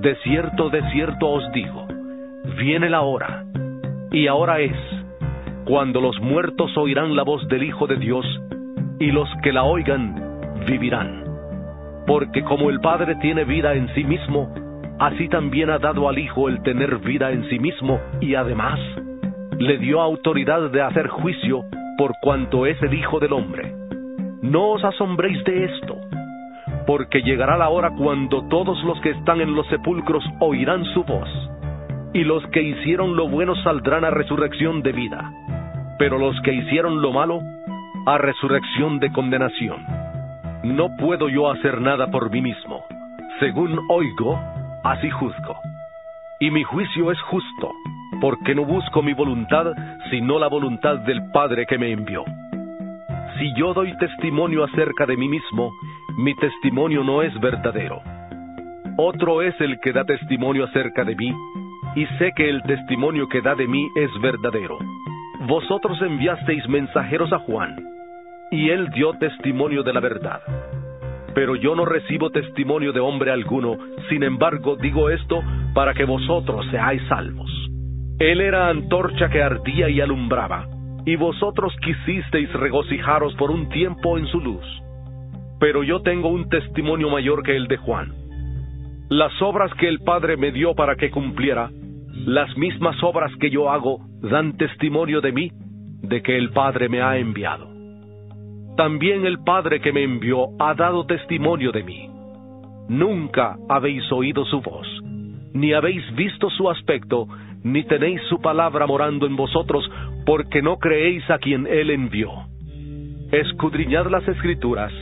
De cierto, de cierto os digo, viene la hora, y ahora es, cuando los muertos oirán la voz del Hijo de Dios, y los que la oigan vivirán. Porque como el Padre tiene vida en sí mismo, así también ha dado al Hijo el tener vida en sí mismo, y además le dio autoridad de hacer juicio por cuanto es el Hijo del Hombre. No os asombréis de esto, porque llegará la hora cuando todos los que están en los sepulcros oirán su voz, y los que hicieron lo bueno saldrán a resurrección de vida, pero los que hicieron lo malo a resurrección de condenación. No puedo yo hacer nada por mí mismo. Según oigo, así juzgo. Y mi juicio es justo, porque no busco mi voluntad, sino la voluntad del Padre que me envió. Si yo doy testimonio acerca de mí mismo, mi testimonio no es verdadero. Otro es el que da testimonio acerca de mí, y sé que el testimonio que da de mí es verdadero. Vosotros enviasteis mensajeros a Juan, y él dio testimonio de la verdad. Pero yo no recibo testimonio de hombre alguno, sin embargo digo esto para que vosotros seáis salvos. Él era antorcha que ardía y alumbraba, y vosotros quisisteis regocijaros por un tiempo en su luz. Pero yo tengo un testimonio mayor que el de Juan. Las obras que el Padre me dio para que cumpliera, las mismas obras que yo hago, dan testimonio de mí, de que el Padre me ha enviado. También el Padre que me envió ha dado testimonio de mí. Nunca habéis oído su voz, ni habéis visto su aspecto, ni tenéis su palabra morando en vosotros, porque no creéis a quien Él envió. Escudriñad las escrituras,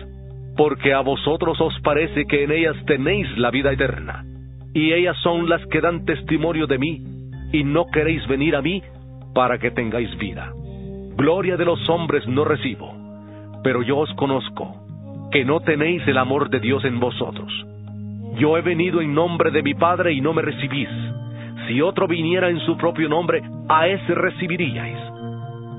porque a vosotros os parece que en ellas tenéis la vida eterna, y ellas son las que dan testimonio de mí, y no queréis venir a mí para que tengáis vida. Gloria de los hombres no recibo, pero yo os conozco, que no tenéis el amor de Dios en vosotros. Yo he venido en nombre de mi Padre y no me recibís si otro viniera en su propio nombre, a ese recibiríais.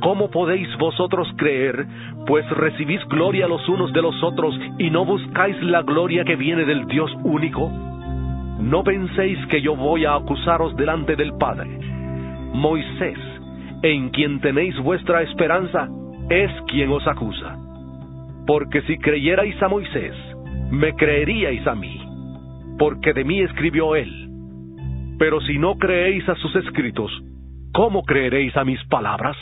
¿Cómo podéis vosotros creer, pues recibís gloria los unos de los otros y no buscáis la gloria que viene del Dios único? No penséis que yo voy a acusaros delante del Padre. Moisés, en quien tenéis vuestra esperanza, es quien os acusa. Porque si creyerais a Moisés, me creeríais a mí, porque de mí escribió él pero si no creéis a sus escritos, ¿cómo creeréis a mis palabras?